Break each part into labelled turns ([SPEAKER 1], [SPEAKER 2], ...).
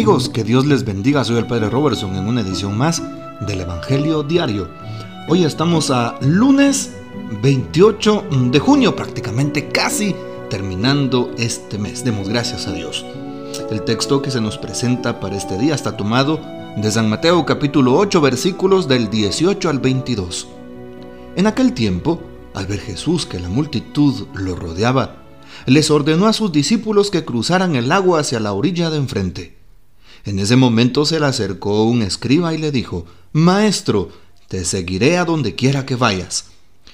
[SPEAKER 1] amigos? Que Dios les bendiga. Soy el Padre Robertson en una edición más del Evangelio Diario. Hoy estamos a lunes 28 de junio, prácticamente casi terminando este mes. Demos gracias a Dios. El texto que se nos presenta para este día está tomado de San Mateo capítulo 8 versículos del 18 al 22. En aquel tiempo, al ver Jesús que la multitud lo rodeaba, les ordenó a sus discípulos que cruzaran el agua hacia la orilla de enfrente. En ese momento se le acercó un escriba y le dijo, Maestro, te seguiré a donde quiera que vayas.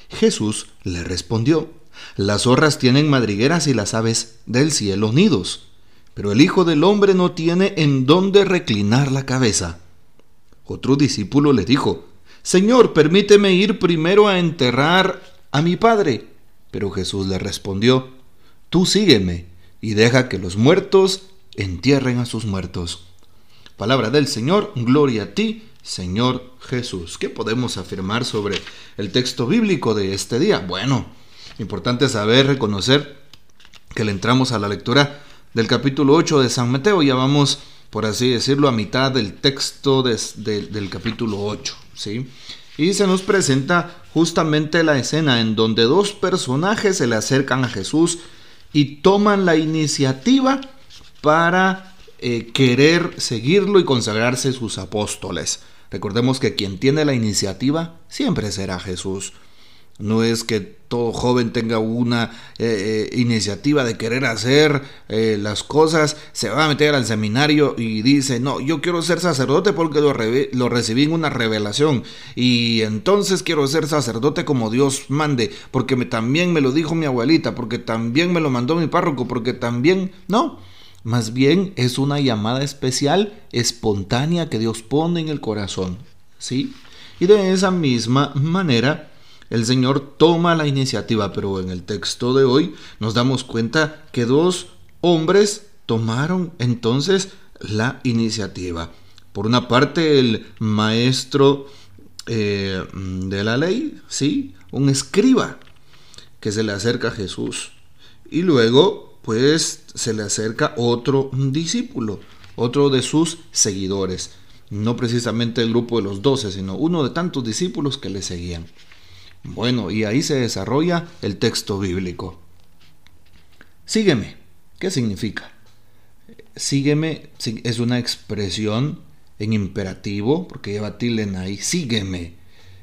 [SPEAKER 1] Jesús le respondió, Las zorras tienen madrigueras y las aves del cielo nidos, pero el Hijo del Hombre no tiene en dónde reclinar la cabeza. Otro discípulo le dijo, Señor, permíteme ir primero a enterrar a mi Padre. Pero Jesús le respondió, Tú sígueme y deja que los muertos entierren a sus muertos. Palabra del Señor, gloria a ti, Señor Jesús. ¿Qué podemos afirmar sobre el texto bíblico de este día? Bueno, importante saber, reconocer que le entramos a la lectura del capítulo 8 de San Mateo. Ya vamos, por así decirlo, a mitad del texto del capítulo 8. ¿sí? Y se nos presenta justamente la escena en donde dos personajes se le acercan a Jesús y toman la iniciativa para eh, querer seguirlo y consagrarse sus apóstoles. Recordemos que quien tiene la iniciativa siempre será Jesús. No es que todo joven tenga una eh, eh, iniciativa de querer hacer las cosas, se va a meter al seminario y dice, no, yo quiero ser sacerdote porque lo, lo recibí en una revelación y entonces quiero ser sacerdote como Dios mande, porque me, también me lo dijo mi abuelita, porque también me lo mandó mi párroco, porque también, no, más bien es una llamada especial, espontánea que Dios pone en el corazón, ¿sí? Y de esa misma manera, el Señor toma la iniciativa, pero en el texto de hoy nos damos cuenta que dos hombres tomaron entonces la iniciativa. Por una parte, el maestro eh, de la ley, ¿sí? Un escriba que se le acerca a Jesús. Y luego, pues, se le acerca otro discípulo, otro de sus seguidores. No precisamente el grupo de los doce, sino uno de tantos discípulos que le seguían. Bueno, y ahí se desarrolla el texto bíblico. Sígueme. ¿Qué significa? Sígueme es una expresión en imperativo, porque lleva tilde ahí, sígueme,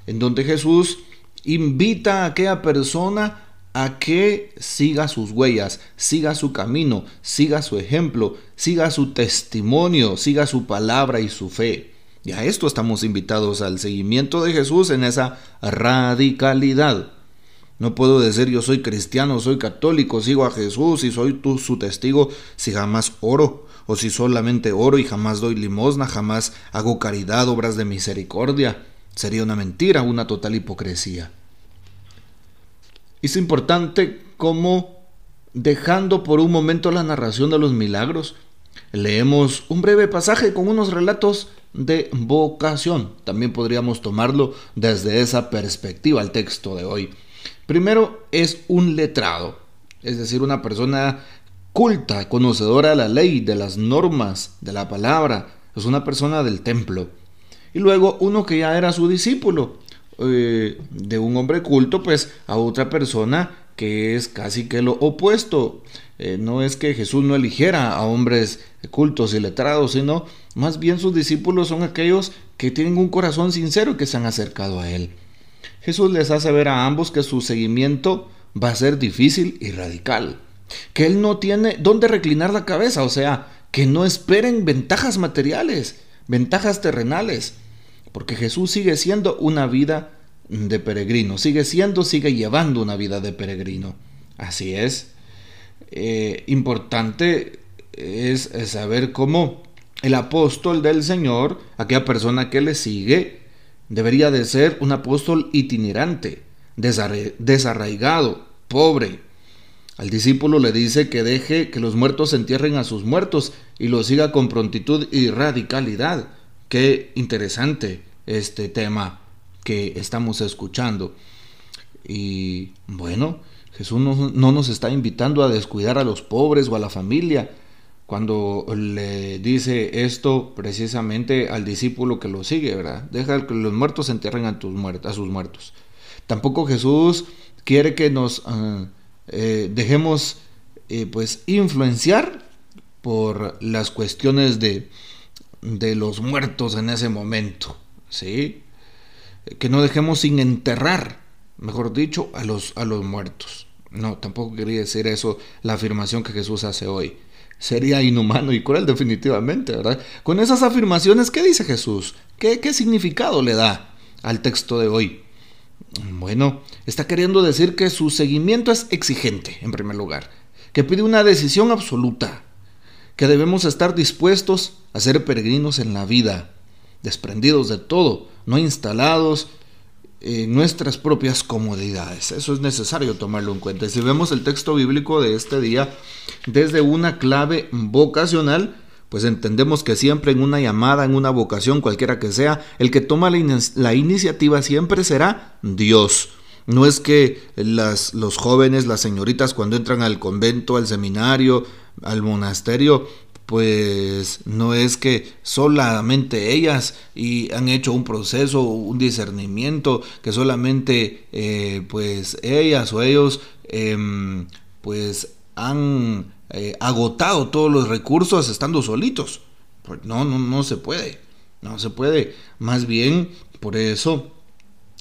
[SPEAKER 1] en donde Jesús invita a aquella persona a que siga sus huellas, siga su camino, siga su ejemplo, siga su testimonio, siga su palabra y su fe. Y a esto estamos invitados al seguimiento de Jesús en esa radicalidad. No puedo decir yo soy cristiano, soy católico, sigo a Jesús y soy su testigo si jamás oro, o si solamente oro y jamás doy limosna, jamás hago caridad, obras de misericordia. Sería una mentira, una total hipocresía. Es importante como dejando por un momento la narración de los milagros, leemos un breve pasaje con unos relatos de vocación. También podríamos tomarlo desde esa perspectiva el texto de hoy. Primero es un letrado, es decir, una persona culta, conocedora de la ley, de las normas, de la palabra, es una persona del templo. Y luego uno que ya era su discípulo, eh, de un hombre culto, pues a otra persona que es casi que lo opuesto. Eh, no es que Jesús no eligiera a hombres cultos y letrados, sino más bien sus discípulos son aquellos que tienen un corazón sincero y que se han acercado a Él. Jesús les hace ver a ambos que su seguimiento va a ser difícil y radical, que Él no tiene dónde reclinar la cabeza, o sea, que no esperen ventajas materiales, ventajas terrenales, porque Jesús sigue siendo una vida de peregrino, sigue siendo, sigue llevando una vida de peregrino. Así es. Eh, importante es, saber cómo el apóstol del Señor, aquella persona que le sigue, debería de ser un apóstol itinerante, desarraigado, pobre. Al discípulo le dice que deje que los muertos entierren a sus muertos y lo siga con prontitud y radicalidad. Qué interesante este tema que estamos escuchando. Y bueno, Jesús no, nos está invitando a descuidar a los pobres o a la familia, cuando le dice esto precisamente al discípulo que lo sigue, ¿verdad? Deja que los muertos entierren a, tus a sus muertos. Tampoco Jesús quiere que nos ah, eh, dejemos eh, pues influenciar por las cuestiones de, de los muertos en ese momento, ¿sí? Que no dejemos sin enterrar, mejor dicho, a los, a los muertos. No, tampoco quería decir eso la afirmación que Jesús hace hoy sería inhumano y cruel definitivamente, ¿verdad? Con esas afirmaciones, ¿qué dice Jesús? ¿Qué, qué significado le da al texto de hoy? Bueno, está queriendo decir que su seguimiento es exigente, en primer lugar, que pide una decisión absoluta, que debemos estar dispuestos a ser peregrinos en la vida, desprendidos de todo, no instalados nuestras propias comodidades. Eso es necesario tomarlo en cuenta. si vemos el texto bíblico de este día desde una clave vocacional, pues entendemos que siempre en una llamada, en una vocación, cualquiera que sea, el que toma la, iniciativa siempre será Dios. No es que las, los jóvenes, las señoritas, cuando entran al convento, al seminario, al monasterio, pues no es que solamente ellas y han hecho un proceso, un discernimiento, que solamente eh, pues ellas o ellos em, pues han eh, agotado todos los recursos estando solitos. Pues no, no, no se puede, no se puede. Más bien, por eso,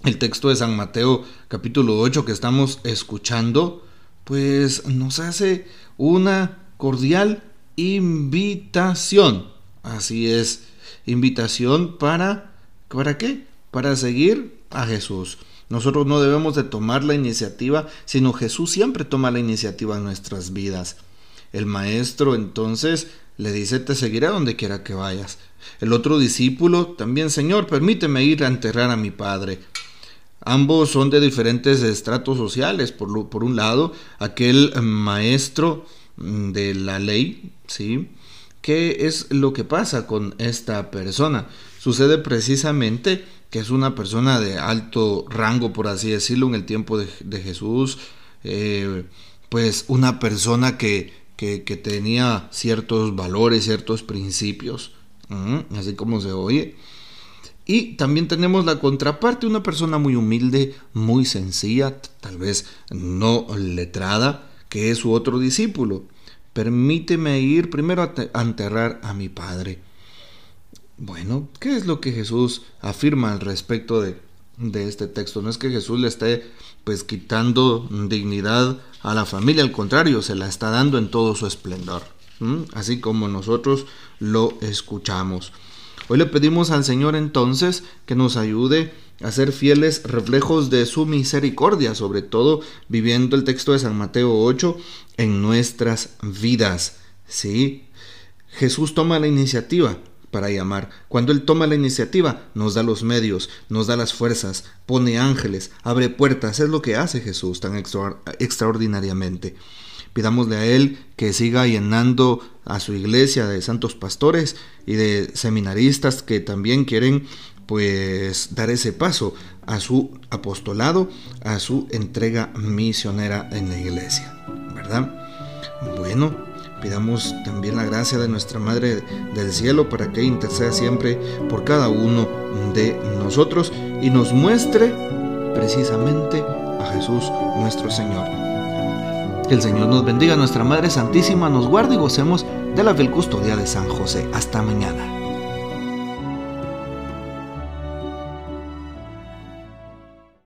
[SPEAKER 1] el texto de San Mateo capítulo 8 que estamos escuchando, pues nos hace una cordial invitación. Así es, invitación para, ¿para qué? Para seguir a Jesús. Nosotros no debemos de tomar la iniciativa, sino Jesús siempre toma la iniciativa en nuestras vidas. El maestro entonces le dice, te seguiré donde quiera que vayas. El otro discípulo también, Señor, permíteme ir a enterrar a mi padre. Ambos son de diferentes estratos sociales. Por, por un lado, aquel maestro de la ley, ¿sí? ¿Qué es lo que pasa con esta persona? Sucede precisamente que es una persona de alto rango, por así decirlo, en el tiempo de, Jesús, eh, pues una persona que, que, tenía ciertos valores, ciertos principios, así como se oye. Y también tenemos la contraparte, una persona muy humilde, muy sencilla, tal vez no letrada, que es su otro discípulo. Permíteme ir primero a enterrar a mi padre. Bueno, ¿qué es lo que Jesús afirma al respecto de, de este texto? No es que Jesús le esté pues quitando dignidad a la familia, al contrario, se la está dando en todo su esplendor, así como nosotros lo escuchamos. Hoy le pedimos al Señor entonces que nos ayude a ser fieles reflejos de su misericordia, sobre todo viviendo el texto de San Mateo 8 en nuestras vidas. Sí, Jesús toma la iniciativa para llamar. Cuando Él toma la iniciativa, nos da los medios, nos da las fuerzas, pone ángeles, abre puertas. Es lo que hace Jesús tan extraordinariamente. Pidámosle a Él que siga llenando a su iglesia de santos pastores y de seminaristas que también quieren pues dar ese paso a su apostolado, a su entrega misionera en la iglesia, ¿verdad? Bueno, pidamos también la gracia de nuestra Madre del Cielo para que interceda siempre por cada uno de nosotros y nos muestre precisamente a Jesús nuestro Señor. Que el Señor nos bendiga, nuestra Madre Santísima nos guarde y gocemos de la fiel custodia de San José. Hasta mañana.